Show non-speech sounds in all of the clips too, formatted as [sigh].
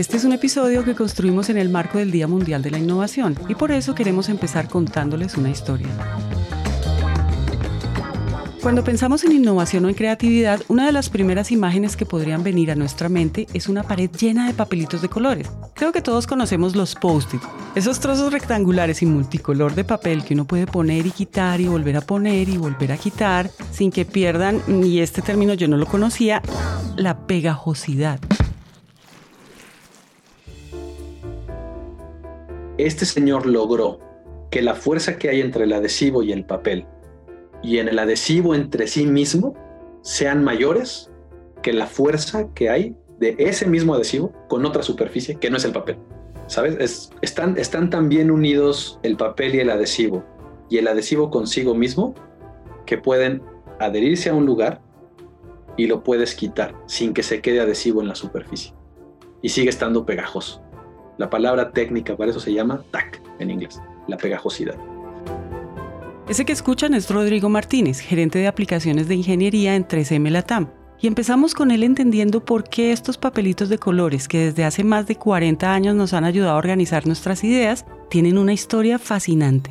Este es un episodio que construimos en el marco del Día Mundial de la Innovación y por eso queremos empezar contándoles una historia. Cuando pensamos en innovación o en creatividad, una de las primeras imágenes que podrían venir a nuestra mente es una pared llena de papelitos de colores. Creo que todos conocemos los post-it, esos trozos rectangulares y multicolor de papel que uno puede poner y quitar y volver a poner y volver a quitar sin que pierdan, y este término yo no lo conocía, la pegajosidad. Este señor logró que la fuerza que hay entre el adhesivo y el papel y en el adhesivo entre sí mismo sean mayores que la fuerza que hay de ese mismo adhesivo con otra superficie que no es el papel. ¿Sabes? están, están tan bien unidos el papel y el adhesivo y el adhesivo consigo mismo que pueden adherirse a un lugar y lo puedes quitar sin que se quede adhesivo en la superficie y sigue estando pegajoso. La palabra técnica para eso se llama TAC en inglés, la pegajosidad. Ese que escuchan es Rodrigo Martínez, gerente de aplicaciones de ingeniería en 3M Latam. Y empezamos con él entendiendo por qué estos papelitos de colores que desde hace más de 40 años nos han ayudado a organizar nuestras ideas tienen una historia fascinante.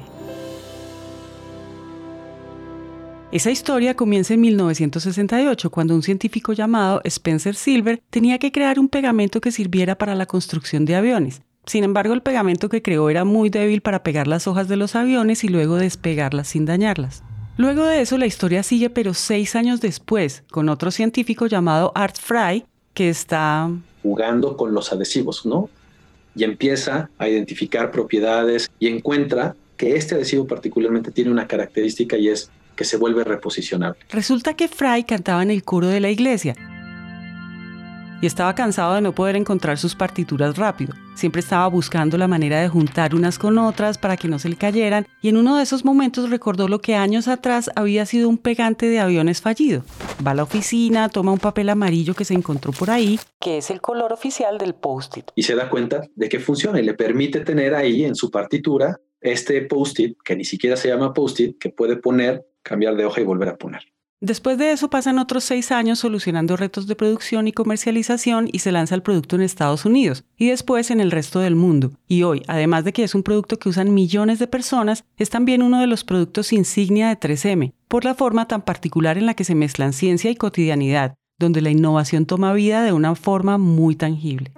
Esa historia comienza en 1968, cuando un científico llamado Spencer Silver tenía que crear un pegamento que sirviera para la construcción de aviones. Sin embargo, el pegamento que creó era muy débil para pegar las hojas de los aviones y luego despegarlas sin dañarlas. Luego de eso la historia sigue, pero seis años después, con otro científico llamado Art Fry, que está jugando con los adhesivos, ¿no? Y empieza a identificar propiedades y encuentra que este adhesivo particularmente tiene una característica y es que se vuelve reposicionable. Resulta que Fry cantaba en el coro de la iglesia y estaba cansado de no poder encontrar sus partituras rápido. Siempre estaba buscando la manera de juntar unas con otras para que no se le cayeran y en uno de esos momentos recordó lo que años atrás había sido un pegante de aviones fallido. Va a la oficina, toma un papel amarillo que se encontró por ahí, que es el color oficial del post-it. Y se da cuenta de que funciona y le permite tener ahí en su partitura este post-it, que ni siquiera se llama post-it, que puede poner, cambiar de hoja y volver a poner. Después de eso pasan otros seis años solucionando retos de producción y comercialización y se lanza el producto en Estados Unidos y después en el resto del mundo. Y hoy, además de que es un producto que usan millones de personas, es también uno de los productos insignia de 3M, por la forma tan particular en la que se mezclan ciencia y cotidianidad, donde la innovación toma vida de una forma muy tangible.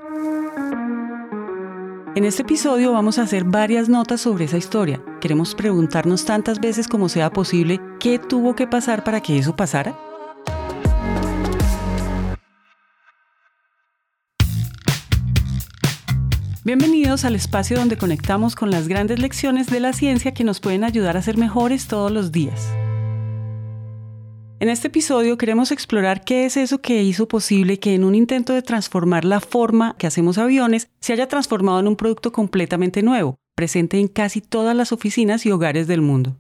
En este episodio vamos a hacer varias notas sobre esa historia. Queremos preguntarnos tantas veces como sea posible qué tuvo que pasar para que eso pasara. Bienvenidos al espacio donde conectamos con las grandes lecciones de la ciencia que nos pueden ayudar a ser mejores todos los días. En este episodio queremos explorar qué es eso que hizo posible que en un intento de transformar la forma que hacemos aviones se haya transformado en un producto completamente nuevo, presente en casi todas las oficinas y hogares del mundo.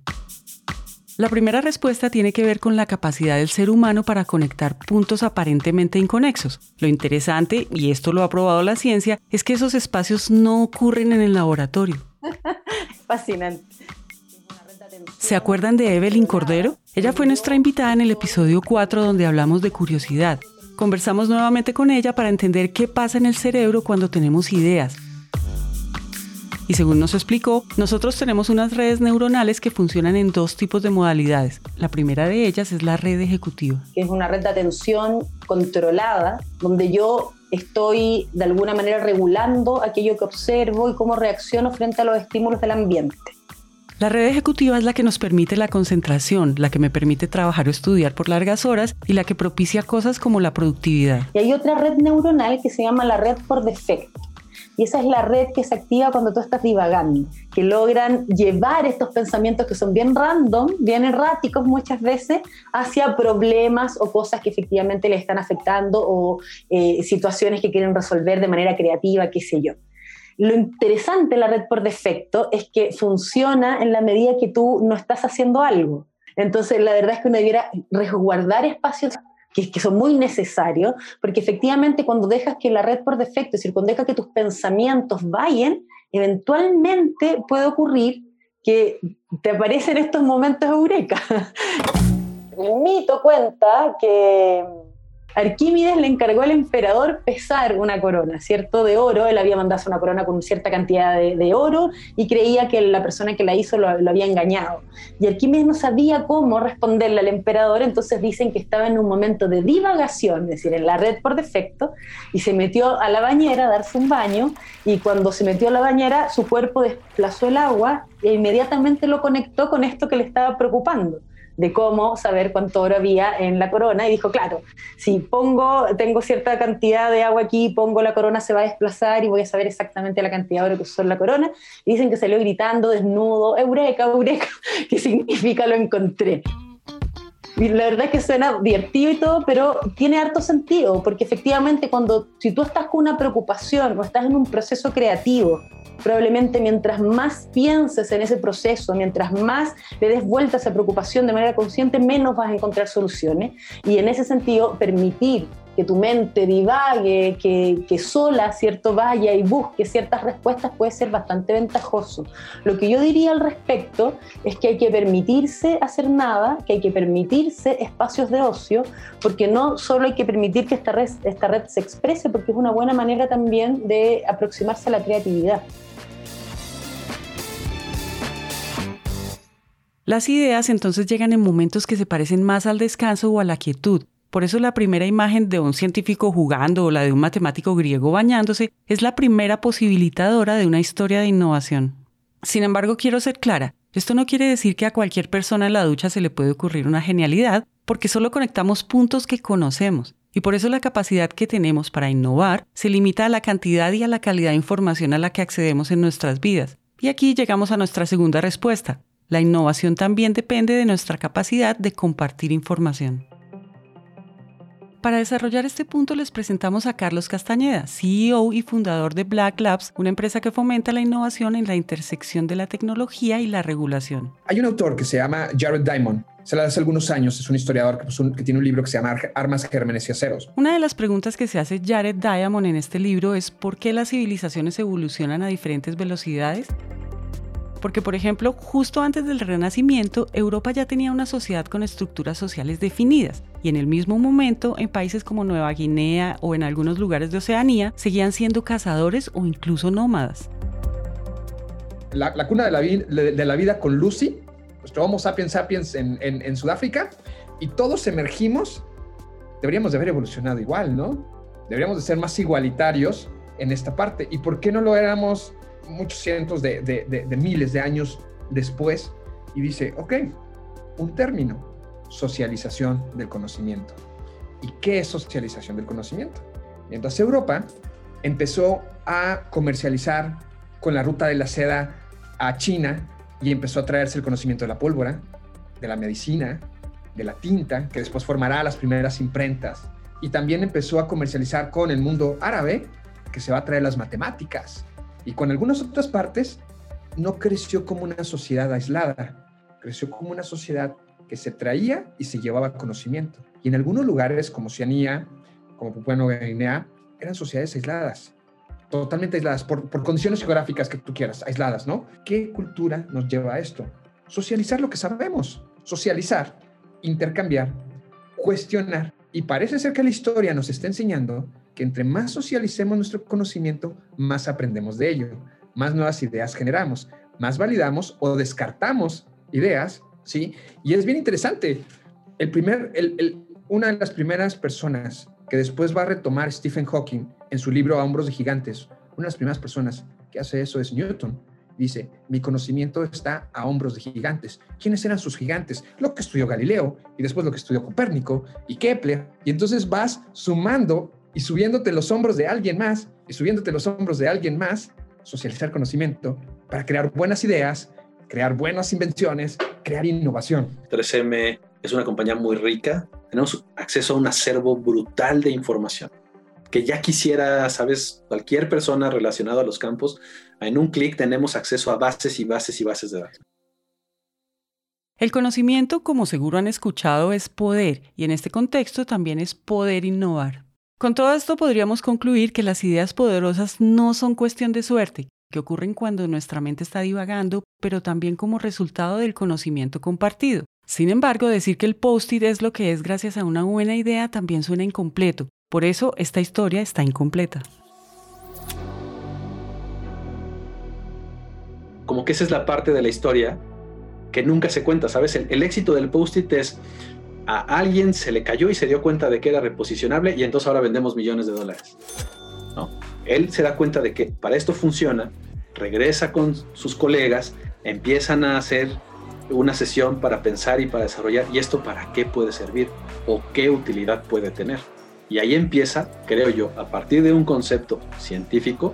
La primera respuesta tiene que ver con la capacidad del ser humano para conectar puntos aparentemente inconexos. Lo interesante, y esto lo ha probado la ciencia, es que esos espacios no ocurren en el laboratorio. [laughs] Fascinante. ¿Se acuerdan de Evelyn Cordero? Ella fue nuestra invitada en el episodio 4 donde hablamos de curiosidad. Conversamos nuevamente con ella para entender qué pasa en el cerebro cuando tenemos ideas. Y según nos explicó, nosotros tenemos unas redes neuronales que funcionan en dos tipos de modalidades. La primera de ellas es la red ejecutiva. Que es una red de atención controlada, donde yo estoy de alguna manera regulando aquello que observo y cómo reacciono frente a los estímulos del ambiente. La red ejecutiva es la que nos permite la concentración, la que me permite trabajar o estudiar por largas horas y la que propicia cosas como la productividad. Y hay otra red neuronal que se llama la red por defecto. Y esa es la red que se activa cuando tú estás divagando, que logran llevar estos pensamientos que son bien random, bien erráticos muchas veces, hacia problemas o cosas que efectivamente le están afectando o eh, situaciones que quieren resolver de manera creativa, qué sé yo. Lo interesante de la red por defecto es que funciona en la medida que tú no estás haciendo algo. Entonces, la verdad es que uno debiera resguardar espacios que, son muy necesarios, porque efectivamente cuando dejas que la red por defecto, es decir, cuando dejas que tus pensamientos vayan, eventualmente puede ocurrir que te aparecen estos momentos eureka. [laughs] El mito cuenta que Arquímedes le encargó al emperador pesar una corona, ¿cierto? De oro, él había mandado una corona con cierta cantidad de, oro y creía que la persona que la hizo lo, había engañado. Y Arquímedes no sabía cómo responderle al emperador, entonces dicen que estaba en un momento de divagación, es decir, en la red por defecto, y se metió a la bañera a darse un baño, y cuando se metió a la bañera, su cuerpo desplazó el agua e inmediatamente lo conectó con esto que le estaba preocupando de cómo saber cuánto oro había en la corona y dijo, claro, si pongo, tengo cierta cantidad de agua aquí, pongo la corona, se va a desplazar y voy a saber exactamente la cantidad de oro que usó en la corona. Y dicen que salió gritando, desnudo, eureka, eureka, [laughs] que significa lo encontré. La verdad es que suena divertido y todo, pero tiene harto sentido, porque efectivamente cuando, si tú estás con una preocupación o estás en un proceso creativo probablemente mientras más pienses en ese proceso, mientras más le des vuelta a esa preocupación de manera consciente, menos vas a encontrar soluciones. Y en ese sentido, permitir que tu mente divague, que, que, sola, ¿cierto?, vaya y busque ciertas respuestas puede ser bastante ventajoso. Lo que yo diría al respecto es que hay que permitirse hacer nada, que hay que permitirse espacios de ocio, porque no solo hay que permitir que esta red, esta red se exprese, porque es una buena manera también de aproximarse a la creatividad. Las ideas entonces llegan en momentos que se parecen más al descanso o a la quietud. Por eso la primera imagen de un científico jugando o la de un matemático griego bañándose es la primera posibilitadora de una historia de innovación. Sin embargo, quiero ser clara, esto no quiere decir que a cualquier persona en la ducha se le puede ocurrir una genialidad, porque solo conectamos puntos que conocemos. Y por eso la capacidad que tenemos para innovar se limita a la cantidad y a la calidad de información a la que accedemos en nuestras vidas. Y aquí llegamos a nuestra segunda respuesta. La innovación también depende de nuestra capacidad de compartir información. Para desarrollar este punto les presentamos a Carlos Castañeda, CEO y fundador de Black Labs, una empresa que fomenta la innovación en la intersección de la tecnología y la regulación. Hay un autor que se llama Jared Diamond. Se la hace algunos años, es un historiador que, pues, que, tiene un libro que se llama Armas, Gérmenes y Aceros. Una de las preguntas que se hace Jared Diamond en este libro es ¿por qué las civilizaciones evolucionan a diferentes velocidades? Porque, por ejemplo, justo antes del Renacimiento, Europa ya tenía una sociedad con estructuras sociales definidas, y en el mismo momento, en países como Nueva Guinea o en algunos lugares de Oceanía, seguían siendo cazadores o incluso nómadas. La, cuna de la, vida con Lucy, nuestro Homo sapiens sapiens en, en Sudáfrica, y todos emergimos, deberíamos de haber evolucionado igual, ¿no? Deberíamos de ser más igualitarios en esta parte. ¿Y por qué no lo éramos muchos cientos de, miles de años después y dice, ok, un término, socialización del conocimiento. ¿Y qué es socialización del conocimiento? Entonces Europa empezó a comercializar con la ruta de la seda a China y empezó a traerse el conocimiento de la pólvora, de la medicina, de la tinta, que después formará las primeras imprentas. Y también empezó a comercializar con el mundo árabe, que se va a traer las matemáticas, y con algunas otras partes, no creció como una sociedad aislada, creció como una sociedad que se traía y se llevaba conocimiento. Y en algunos lugares, como Oceanía, como Papua Nueva Guinea, eran sociedades aisladas, totalmente aisladas, por, por condiciones geográficas que tú quieras, aisladas, ¿no? ¿Qué cultura nos lleva a esto? Socializar lo que sabemos, socializar, intercambiar, cuestionar. Y parece ser que la historia nos está enseñando que entre más socialicemos nuestro conocimiento, más aprendemos de ello, más nuevas ideas generamos, más validamos o descartamos ideas, ¿sí? Y es bien interesante. El primer, el, una de las primeras personas que después va a retomar Stephen Hawking en su libro A hombros de gigantes, una de las primeras personas que hace eso es Newton. Dice, mi conocimiento está a hombros de gigantes. ¿Quiénes eran sus gigantes? Lo que estudió Galileo y después lo que estudió Copérnico y Kepler. Y entonces vas sumando y subiéndote los hombros de alguien más y subiéndote los hombros de alguien más, socializar conocimiento para crear buenas ideas, crear buenas invenciones, crear innovación. 3M es una compañía muy rica, tenemos acceso a un acervo brutal de información que ya quisiera, sabes, cualquier persona relacionada a los campos, en un clic tenemos acceso a bases y bases y bases de datos. El conocimiento, como seguro han escuchado, es poder y en este contexto también es poder innovar. Con todo esto podríamos concluir que las ideas poderosas no son cuestión de suerte, que ocurren cuando nuestra mente está divagando, pero también como resultado del conocimiento compartido. Sin embargo, decir que el post-it es lo que es gracias a una buena idea también suena incompleto. Por eso esta historia está incompleta. Como que esa es la parte de la historia que nunca se cuenta, ¿sabes? El, éxito del post-it es a alguien se le cayó y se dio cuenta de que era reposicionable y entonces ahora vendemos millones de dólares. ¿no? Él se da cuenta de que para esto funciona, regresa con sus colegas, empiezan a hacer una sesión para pensar y para desarrollar, ¿y esto para qué puede servir? ¿O qué utilidad puede tener? Y ahí empieza, creo yo, a partir de un concepto científico,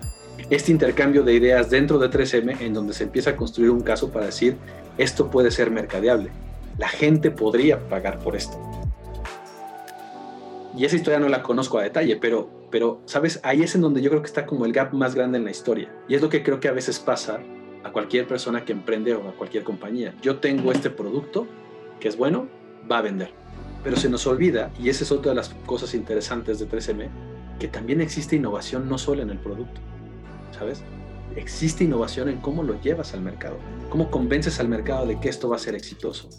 este intercambio de ideas dentro de 3M en donde se empieza a construir un caso para decir, esto puede ser mercadeable. La gente podría pagar por esto. Y esa historia no la conozco a detalle, pero, pero, ¿sabes? Ahí es en donde yo creo que está como el gap más grande en la historia. Y es lo que creo que a veces pasa a cualquier persona que emprende o a cualquier compañía. Yo tengo este producto que es bueno, va a vender. Pero se nos olvida, y esa es otra de las cosas interesantes de 3M, que también existe innovación no solo en el producto, ¿sabes? Existe innovación en cómo lo llevas al mercado, cómo convences al mercado de que esto va a ser exitoso.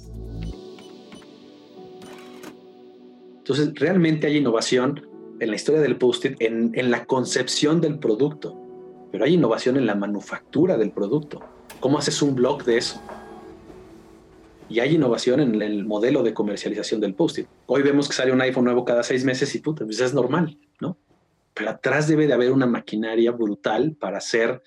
Entonces, realmente hay innovación en la historia del post-it, en, en la concepción del producto pero hay innovación en la manufactura del producto. ¿Cómo haces un blog de eso? Y hay innovación en el modelo de comercialización del post-it. Hoy vemos que sale un iPhone nuevo cada seis meses y puta, pues es normal, ¿no? Pero atrás debe de haber una maquinaria brutal para hacer,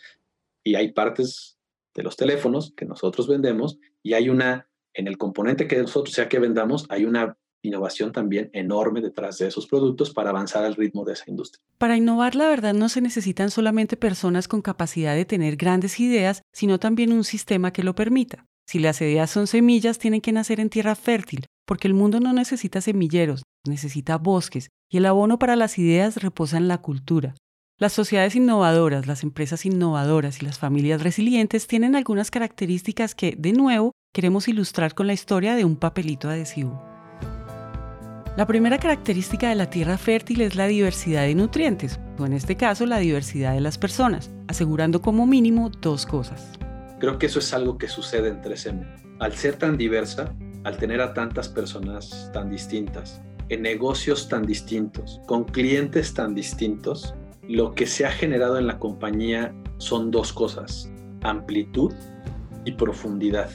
y hay partes de los teléfonos que nosotros vendemos, y hay una, en el componente que nosotros sea que vendamos, hay una innovación también enorme detrás de esos productos para avanzar al ritmo de esa industria. Para innovar, la verdad, no se necesitan solamente personas con capacidad de tener grandes ideas, sino también un sistema que lo permita. Si las ideas son semillas, tienen que nacer en tierra fértil, porque el mundo no necesita semilleros, necesita bosques, y el abono para las ideas reposa en la cultura. Las sociedades innovadoras, las empresas innovadoras y las familias resilientes tienen algunas características que, de nuevo, queremos ilustrar con la historia de un papelito adhesivo. La primera característica de la tierra fértil es la diversidad de nutrientes, o en este caso la diversidad de las personas, asegurando como mínimo dos cosas. Creo que eso es algo que sucede en 3M. Al ser tan diversa, al tener a tantas personas tan distintas, en negocios tan distintos, con clientes tan distintos, lo que se ha generado en la compañía son dos cosas, amplitud y profundidad.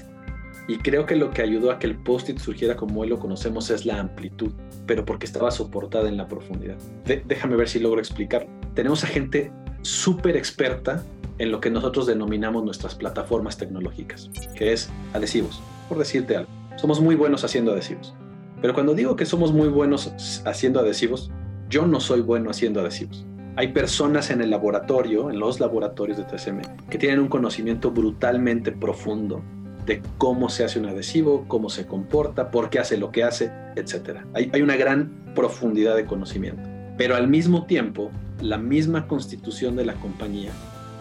Y creo que lo que ayudó a que el post-it surgiera como hoy lo conocemos es la amplitud, pero porque estaba soportada en la profundidad. déjame ver si logro explicar. Tenemos a gente súper experta en lo que nosotros denominamos nuestras plataformas tecnológicas, que es adhesivos, por decirte algo. Somos muy buenos haciendo adhesivos. Pero cuando digo que somos muy buenos haciendo adhesivos, yo no soy bueno haciendo adhesivos. Hay personas en el laboratorio, en los laboratorios de TSM, que tienen un conocimiento brutalmente profundo de cómo se hace un adhesivo, cómo se comporta, por qué hace lo que hace, etc. Hay una gran profundidad de conocimiento. Pero al mismo tiempo, la misma constitución de la compañía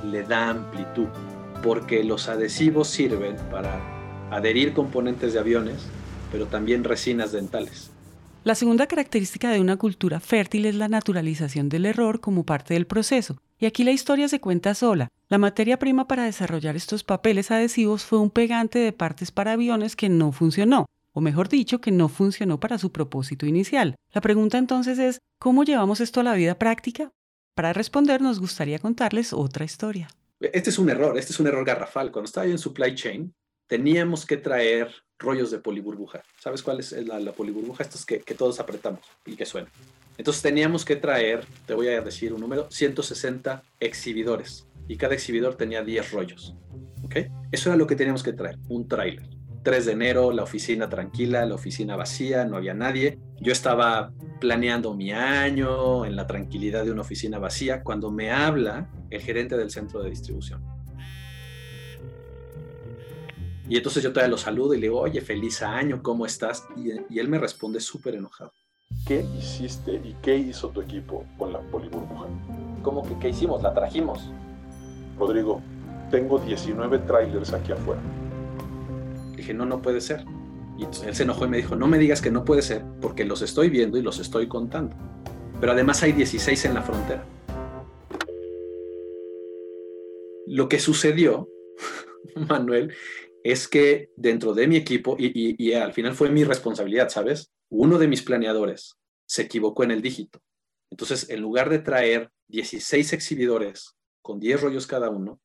le da amplitud, porque los adhesivos sirven para adherir componentes de aviones, pero también resinas dentales. La segunda característica de una cultura fértil es la naturalización del error como parte del proceso. Y aquí la historia se cuenta sola. La materia prima para desarrollar estos papeles adhesivos fue un pegante de partes para aviones que no funcionó, o mejor dicho, que no funcionó para su propósito inicial. La pregunta entonces es, ¿cómo llevamos esto a la vida práctica? Para responder nos gustaría contarles otra historia. Este es un error, este es un error garrafal. Cuando estaba yo en supply chain, teníamos que traer rollos de poliburbuja. ¿Sabes cuál es la, poliburbuja? Estos que, que, todos apretamos y que suenan. Entonces teníamos que traer, te voy a decir un número, 160 exhibidores. Y cada exhibidor tenía 10 rollos. ¿Ok? Eso era lo que teníamos que traer, un tráiler. 3 de enero, la oficina tranquila, la oficina vacía, no había nadie. Yo estaba planeando mi año en la tranquilidad de una oficina vacía cuando me habla el gerente del centro de distribución y entonces yo todavía lo saludo y le digo, oye, feliz año, ¿cómo estás? Y, él me responde súper enojado. ¿Qué hiciste y qué hizo tu equipo con la poliburbuja? ¿Cómo que qué hicimos? La trajimos. Rodrigo, tengo 19 trailers aquí afuera. Le dije, no, no puede ser. Y entonces él se enojó y me dijo, no me digas que no puede ser, porque los estoy viendo y los estoy contando. Pero además hay 16 en la frontera. Lo que sucedió, [laughs] Manuel, es que dentro de mi equipo, y, al final fue mi responsabilidad, ¿sabes? Uno de mis planeadores se equivocó en el dígito. Entonces, en lugar de traer 16 exhibidores con 10 rollos cada uno,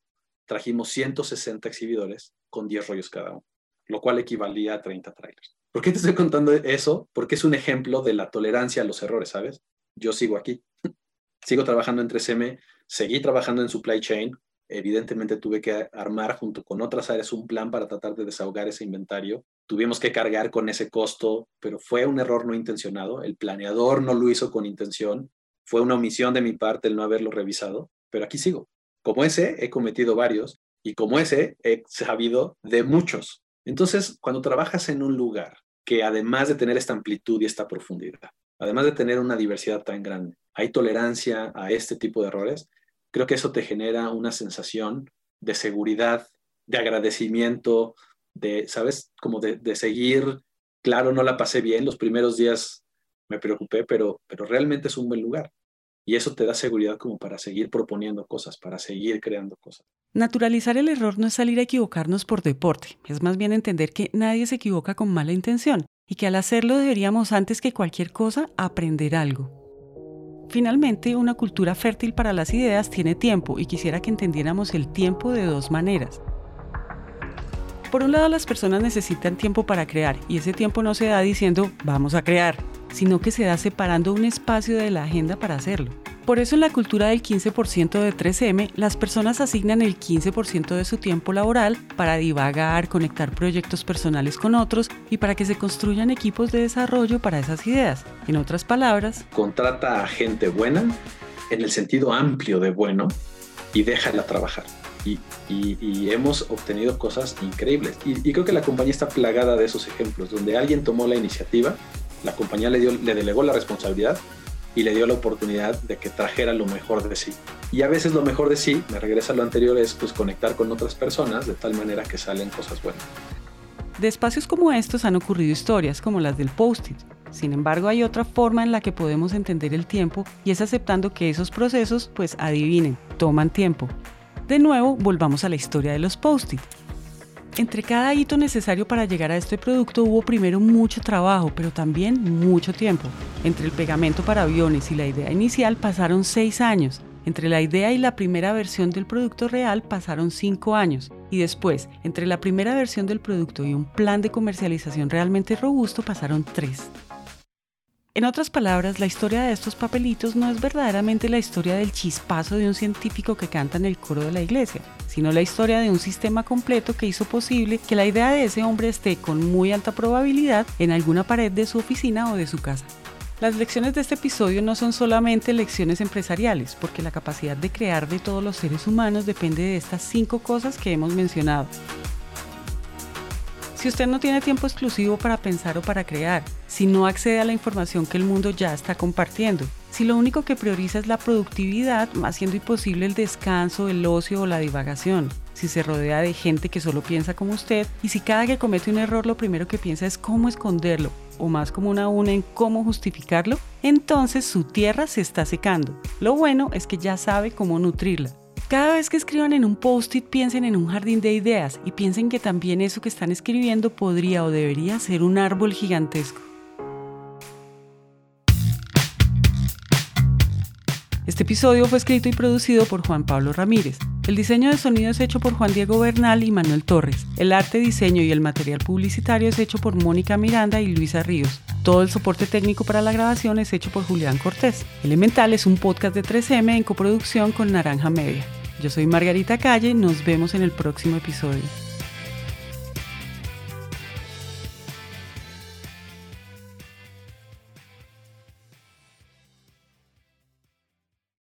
trajimos 160 exhibidores con 10 rollos cada uno, lo cual equivalía a 30 trailers. ¿Por qué te estoy contando eso? Porque es un ejemplo de la tolerancia a los errores, ¿sabes? Yo sigo aquí. [laughs] sigo trabajando en 3M, seguí trabajando en supply chain, Evidentemente tuve que armar junto con otras áreas un plan para tratar de desahogar ese inventario. Tuvimos que cargar con ese costo, pero fue un error no intencionado. El planeador no lo hizo con intención. Fue una omisión de mi parte el no haberlo revisado, pero aquí sigo. Como ese, he cometido varios y como ese, he sabido de muchos. Entonces, cuando trabajas en un lugar que además de tener esta amplitud y esta profundidad, además de tener una diversidad tan grande, hay tolerancia a este tipo de errores, creo que eso te genera una sensación de seguridad, de agradecimiento, de, ¿sabes? Como de, seguir, claro, no la pasé bien, los primeros días me preocupé, pero, pero realmente es un buen lugar. Y eso te da seguridad como para seguir proponiendo cosas, para seguir creando cosas. Naturalizar el error no es salir a equivocarnos por deporte, es más bien entender que nadie se equivoca con mala intención y que al hacerlo deberíamos antes que cualquier cosa aprender algo. Finalmente, una cultura fértil para las ideas tiene tiempo y quisiera que entendiéramos el tiempo de dos maneras. Por un lado, las personas necesitan tiempo para crear y ese tiempo no se da diciendo vamos a crear, sino que se da separando un espacio de la agenda para hacerlo. Por eso en la cultura del 15% de 3M, las personas asignan el 15% de su tiempo laboral para divagar, conectar proyectos personales con otros y para que se construyan equipos de desarrollo para esas ideas. En otras palabras, contrata a gente buena en el sentido amplio de bueno y déjala trabajar. Y, hemos obtenido cosas increíbles. Y, y, creo que la compañía está plagada de esos ejemplos, donde alguien tomó la iniciativa, la compañía le, dio, le delegó la responsabilidad y le dio la oportunidad de que trajera lo mejor de sí. Y a veces lo mejor de sí, me regresa a lo anterior, es pues conectar con otras personas de tal manera que salen cosas buenas. De espacios como estos han ocurrido historias como las del post-it. Sin embargo, hay otra forma en la que podemos entender el tiempo y es aceptando que esos procesos, pues adivinen, toman tiempo. De nuevo, volvamos a la historia de los post-it. Entre cada hito necesario para llegar a este producto hubo primero mucho trabajo, pero también mucho tiempo. Entre el pegamento para aviones y la idea inicial pasaron seis años. Entre la idea y la primera versión del producto real pasaron cinco años. Y después, entre la primera versión del producto y un plan de comercialización realmente robusto pasaron tres. En otras palabras, la historia de estos papelitos no es verdaderamente la historia del chispazo de un científico que canta en el coro de la iglesia, sino la historia de un sistema completo que hizo posible que la idea de ese hombre esté con muy alta probabilidad en alguna pared de su oficina o de su casa. Las lecciones de este episodio no son solamente lecciones empresariales, porque la capacidad de crear de todos los seres humanos depende de estas cinco cosas que hemos mencionado. Si usted no tiene tiempo exclusivo para pensar o para crear, si no accede a la información que el mundo ya está compartiendo, si lo único que prioriza es la productividad, haciendo imposible el descanso, el ocio o la divagación, si se rodea de gente que solo piensa como usted y si cada que comete un error lo primero que piensa es cómo esconderlo o más como una una en cómo justificarlo, entonces su tierra se está secando. Lo bueno es que ya sabe cómo nutrirla. Cada vez que escriban en un post-it piensen en un jardín de ideas y piensen que también eso que están escribiendo podría o debería ser un árbol gigantesco. Este episodio fue escrito y producido por Juan Pablo Ramírez. El diseño de sonido es hecho por Juan Diego Bernal y Manuel Torres. El arte, diseño y el material publicitario es hecho por Mónica Miranda y Luisa Ríos. Todo el soporte técnico para la grabación es hecho por Julián Cortés. Elemental es un podcast de 3M en coproducción con Naranja Media. Yo soy Margarita Calle, nos vemos en el próximo episodio.